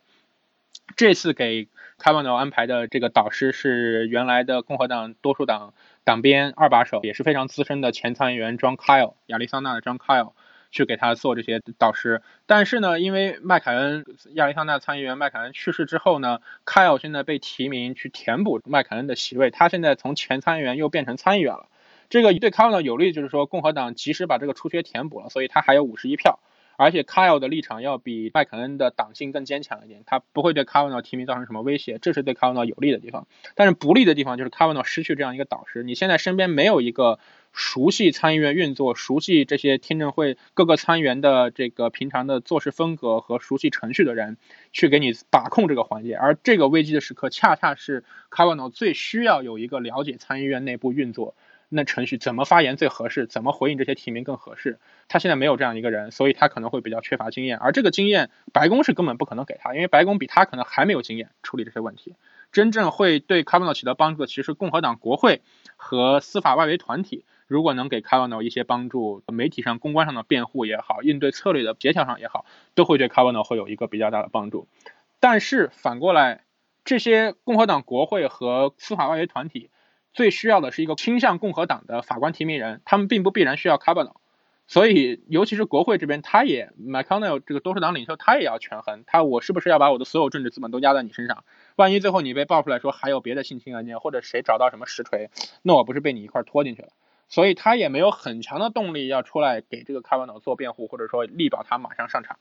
这次给 Kavanaugh 安排的这个导师是原来的共和党多数党党鞭二把手，也是非常资深的前参议员 John Kyle，亚利桑那的 John Kyle 去给他做这些导师。但是呢，因为麦凯恩亚利桑那参议员麦凯恩去世之后呢，Kyle 现在被提名去填补麦凯恩的席位，他现在从前参议员又变成参议员了。这个对 Kyle 有利，就是说共和党及时把这个出缺填补了，所以他还有五十一票，而且 Kyle 的立场要比麦肯恩的党性更坚强一点，他不会对 Kyle 提名造成什么威胁，这是对 Kyle 有利的地方。但是不利的地方就是 Kyle 失去这样一个导师，你现在身边没有一个熟悉参议院运作、熟悉这些听证会各个参议员的这个平常的做事风格和熟悉程序的人去给你把控这个环节，而这个危机的时刻恰恰是 Kyle 最需要有一个了解参议院内部运作。那程序怎么发言最合适？怎么回应这些提名更合适？他现在没有这样一个人，所以他可能会比较缺乏经验。而这个经验，白宫是根本不可能给他，因为白宫比他可能还没有经验处理这些问题。真正会对卡瓦诺起到帮助的，其实共和党国会和司法外围团体，如果能给卡瓦诺一些帮助，媒体上、公关上的辩护也好，应对策略的协调上也好，都会对卡瓦诺会有一个比较大的帮助。但是反过来，这些共和党国会和司法外围团体。最需要的是一个倾向共和党的法官提名人，他们并不必然需要卡瓦诺，所以尤其是国会这边，他也 McConnell 这个多数党领袖，他也要权衡，他我是不是要把我的所有政治资本都压在你身上？万一最后你被爆出来说还有别的性侵案件，或者谁找到什么实锤，那我不是被你一块拖进去了？所以他也没有很强的动力要出来给这个卡瓦诺做辩护，或者说力保他马上上场，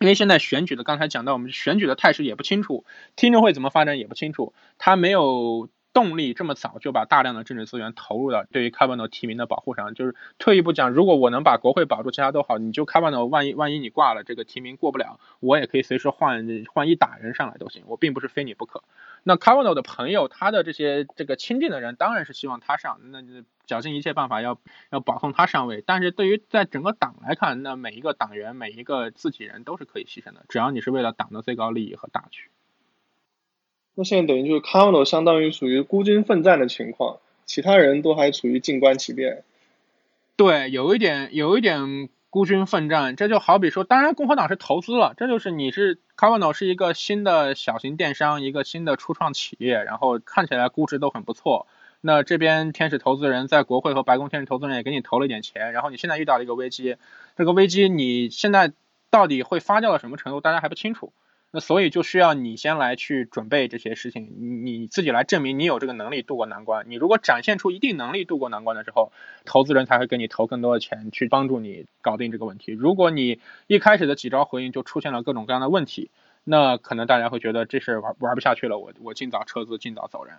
因为现在选举的刚才讲到，我们选举的态势也不清楚，听证会怎么发展也不清楚，他没有。动力这么早就把大量的政治资源投入到对于卡瓦诺提名的保护上，就是退一步讲，如果我能把国会保住，其他都好，你就卡瓦诺万一万一你挂了，这个提名过不了，我也可以随时换换一打人上来都行，我并不是非你不可。那卡瓦诺的朋友，他的这些这个亲近的人，当然是希望他上，那就绞尽一切办法要要保送他上位。但是对于在整个党来看，那每一个党员每一个自己人都是可以牺牲的，只要你是为了党的最高利益和大局。那现在等于就是卡瓦诺相当于属于孤军奋战的情况，其他人都还处于静观其变。对，有一点有一点孤军奋战，这就好比说，当然共和党是投资了，这就是你是卡瓦诺是一个新的小型电商，一个新的初创企业，然后看起来估值都很不错。那这边天使投资人在国会和白宫天使投资人也给你投了一点钱，然后你现在遇到了一个危机，这个危机你现在到底会发酵到什么程度，大家还不清楚。那所以就需要你先来去准备这些事情，你你自己来证明你有这个能力渡过难关。你如果展现出一定能力渡过难关的时候，投资人才会给你投更多的钱去帮助你搞定这个问题。如果你一开始的几招回应就出现了各种各样的问题，那可能大家会觉得这事玩玩不下去了，我我尽早撤资，尽早走人。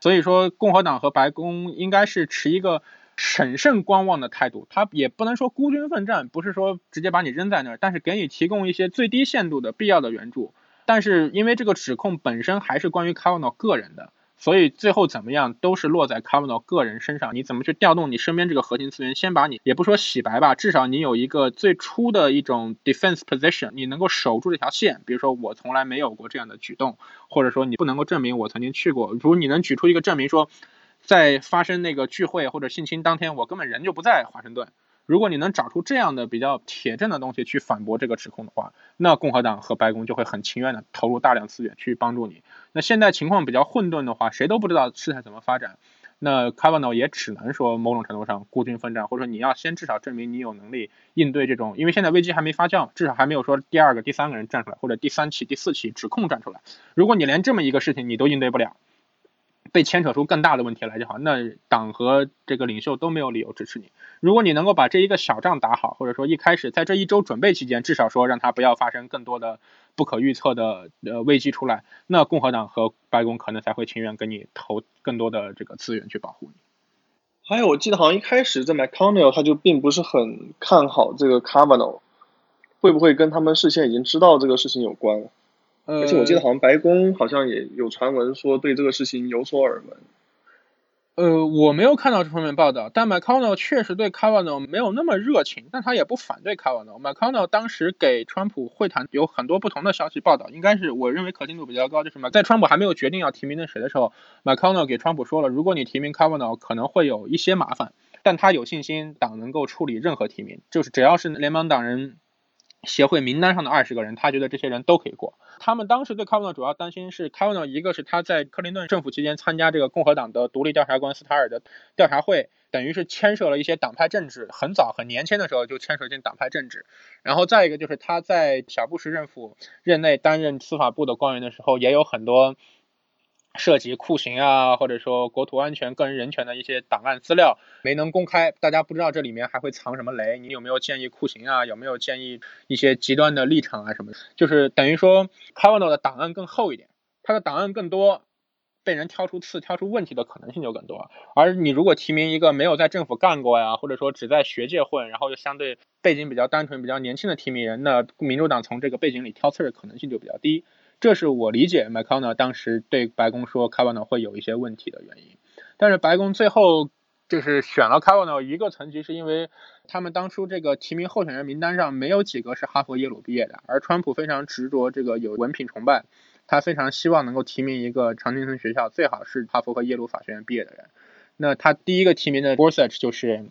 所以说，共和党和白宫应该是持一个。审慎观望的态度。他也不能说孤军奋战，不是说直接把你扔在那儿，但是给你提供一些最低限度的必要的援助。但是因为这个指控本身还是关于 Kavanaugh 个人的。所以最后怎么样都是落在 Kavanaugh 个人身上，你怎么去调动你身边这个核心资源，先把你也不说洗白吧，至少你有一个最初的一种 defense position，你能够守住这条线。比如说我从来没有过这样的举动，或者说你不能够证明我曾经去过。如果你能举出一个证明说，在发生那个聚会或者性侵当天，我根本人就不在华盛顿。如果你能找出这样的比较铁证的东西去反驳这个指控的话，那共和党和白宫就会很情愿的投入大量资源去帮助你。那现在情况比较混沌的话，谁都不知道事态怎么发展。那 Kavanaugh 也只能说某种程度上孤军奋战，或者说你要先至少证明你有能力应对这种，因为现在危机还没发酵，至少还没有说第二个、第三个人站出来，或者第三起、第四起指控站出来。如果你连这么一个事情你都应对不了，被牵扯出更大的问题来就好，那党和这个领袖都没有理由支持你。如果你能够把这一个小仗打好，或者说一开始在这一周准备期间，至少说让他不要发生更多的不可预测的呃危机出来，那共和党和白宫可能才会情愿跟你投更多的这个资源去保护你。还有，我记得好像一开始在 McConnell 他就并不是很看好这个 Kavanaugh，会不会跟他们事先已经知道这个事情有关？而且我记得好像白宫好像也有传闻说对这个事情有所耳闻。呃，我没有看到这方面报道，但 McConnell 确实对 Kavanaugh 没有那么热情，但他也不反对 Kavanaugh。McConnell 当时给川普会谈有很多不同的消息报道，应该是我认为可信度比较高，就是什么，在川普还没有决定要提名那谁的时候，McConnell 给川普说了，如果你提名 Kavanaugh 可能会有一些麻烦，但他有信心党能够处理任何提名，就是只要是联邦党人。协会名单上的二十个人，他觉得这些人都可以过。他们当时对卡温诺主要担心是卡温诺一个是他在克林顿政府期间参加这个共和党的独立调查官斯塔尔的调查会，等于是牵涉了一些党派政治，很早很年轻的时候就牵涉进党派政治。然后再一个就是他在小布什政府任内担任司法部的官员的时候，也有很多。涉及酷刑啊，或者说国土安全、个人人权的一些档案资料没能公开，大家不知道这里面还会藏什么雷。你有没有建议酷刑啊？有没有建议一些极端的立场啊？什么？就是等于说 k a v a n a 的档案更厚一点，他的档案更多，被人挑出刺、挑出问题的可能性就更多。而你如果提名一个没有在政府干过呀，或者说只在学界混，然后又相对背景比较单纯、比较年轻的提名人，那民主党从这个背景里挑刺的可能性就比较低。这是我理解 McConnell 当时对白宫说 Kavanaugh 会有一些问题的原因，但是白宫最后就是选了 Kavanaugh 一个层级，是因为他们当初这个提名候选人名单上没有几个是哈佛耶鲁毕业的，而川普非常执着这个有文凭崇拜，他非常希望能够提名一个常青藤学校最好是哈佛和耶鲁法学院毕业的人，那他第一个提名的 Gorsuch 就是。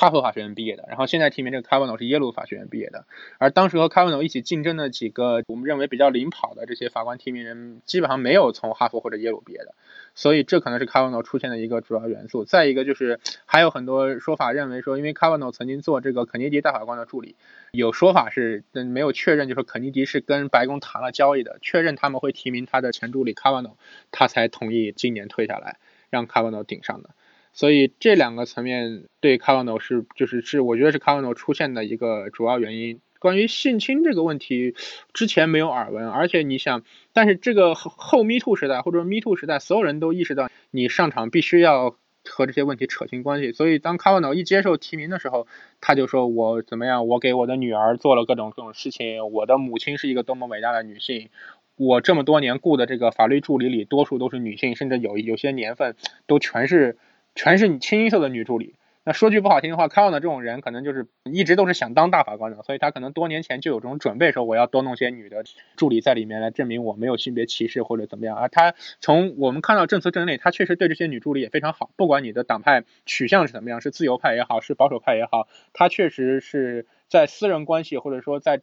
哈佛法学院毕业的，然后现在提名这个 Kavanaugh 是耶鲁法学院毕业的，而当时和 Kavanaugh 一起竞争的几个我们认为比较领跑的这些法官提名人，基本上没有从哈佛或者耶鲁毕业的，所以这可能是 Kavanaugh 出现的一个主要元素。再一个就是还有很多说法认为说，因为 Kavanaugh 曾经做这个肯尼迪大法官的助理，有说法是嗯没有确认，就是肯尼迪是跟白宫谈了交易的，确认他们会提名他的前助理 Kavanaugh，他才同意今年退下来，让 Kavanaugh 顶上的。所以这两个层面对 Kavana 是就是是我觉得是 Kavana 出现的一个主要原因。关于性侵这个问题，之前没有耳闻，而且你想，但是这个后后 Me Too 时代或者 Me Too 时代，所有人都意识到你上场必须要和这些问题扯清关系。所以当 Kavana 一接受提名的时候，他就说我怎么样，我给我的女儿做了各种各种事情，我的母亲是一个多么伟大的女性，我这么多年雇的这个法律助理里多数都是女性，甚至有有些年份都全是。全是你清一色的女助理。那说句不好听的话，康 a 的这种人可能就是一直都是想当大法官的，所以他可能多年前就有这种准备，说我要多弄些女的助理在里面来证明我没有性别歧视或者怎么样。而他从我们看到证词证内，他确实对这些女助理也非常好。不管你的党派取向是怎么样，是自由派也好，是保守派也好，他确实是在私人关系或者说在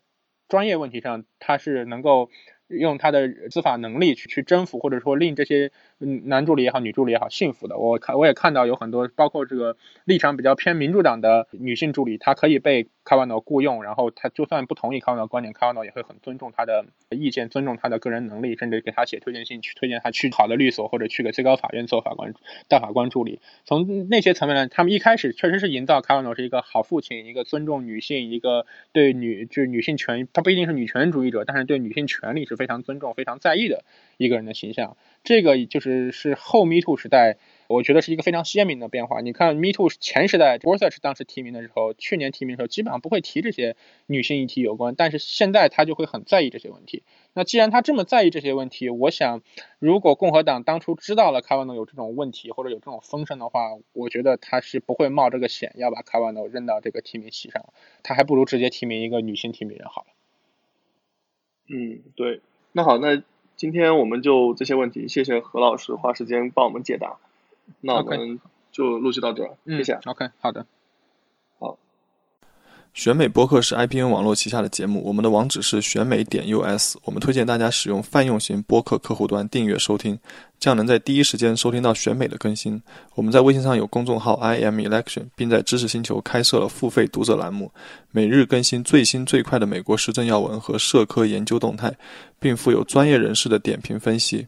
专业问题上，他是能够。用他的司法能力去去征服，或者说令这些男助理也好，女助理也好幸福的。我看我也看到有很多，包括这个立场比较偏民主党的女性助理，她可以被卡瓦诺雇佣，然后她就算不同意卡瓦诺观点，卡瓦诺也会很尊重她的意见，尊重她的个人能力，甚至给她写推荐信，去推荐她去好的律所或者去个最高法院做法官、大法官助理。从那些层面来，他们一开始确实是营造卡瓦诺是一个好父亲，一个尊重女性，一个对女就是女性权，他不一定是女权主义者，但是对女性权利是。非常尊重、非常在意的一个人的形象，这个就是是后 Me Too 时代我觉得是一个非常鲜明的变化。你看，Me Too 前时代 g o r s u c h 当时提名的时候，去年提名的时候，基本上不会提这些女性议题有关，但是现在他就会很在意这些问题。那既然他这么在意这些问题，我想，如果共和党当初知道了卡瓦诺有这种问题或者有这种风声的话，我觉得他是不会冒这个险要把卡瓦诺扔到这个提名席上，他还不如直接提名一个女性提名人好了。嗯，对。那好，那今天我们就这些问题，谢谢何老师花时间帮我们解答。那我们就录制到这儿，谢谢。OK，好的。选美播客是 IPN 网络旗下的节目，我们的网址是选美点 US。我们推荐大家使用泛用型播客客户端订阅收听，这样能在第一时间收听到选美的更新。我们在微信上有公众号 IM Election，并在知识星球开设了付费读者栏目，每日更新最新最快的美国时政要闻和社科研究动态，并附有专业人士的点评分析。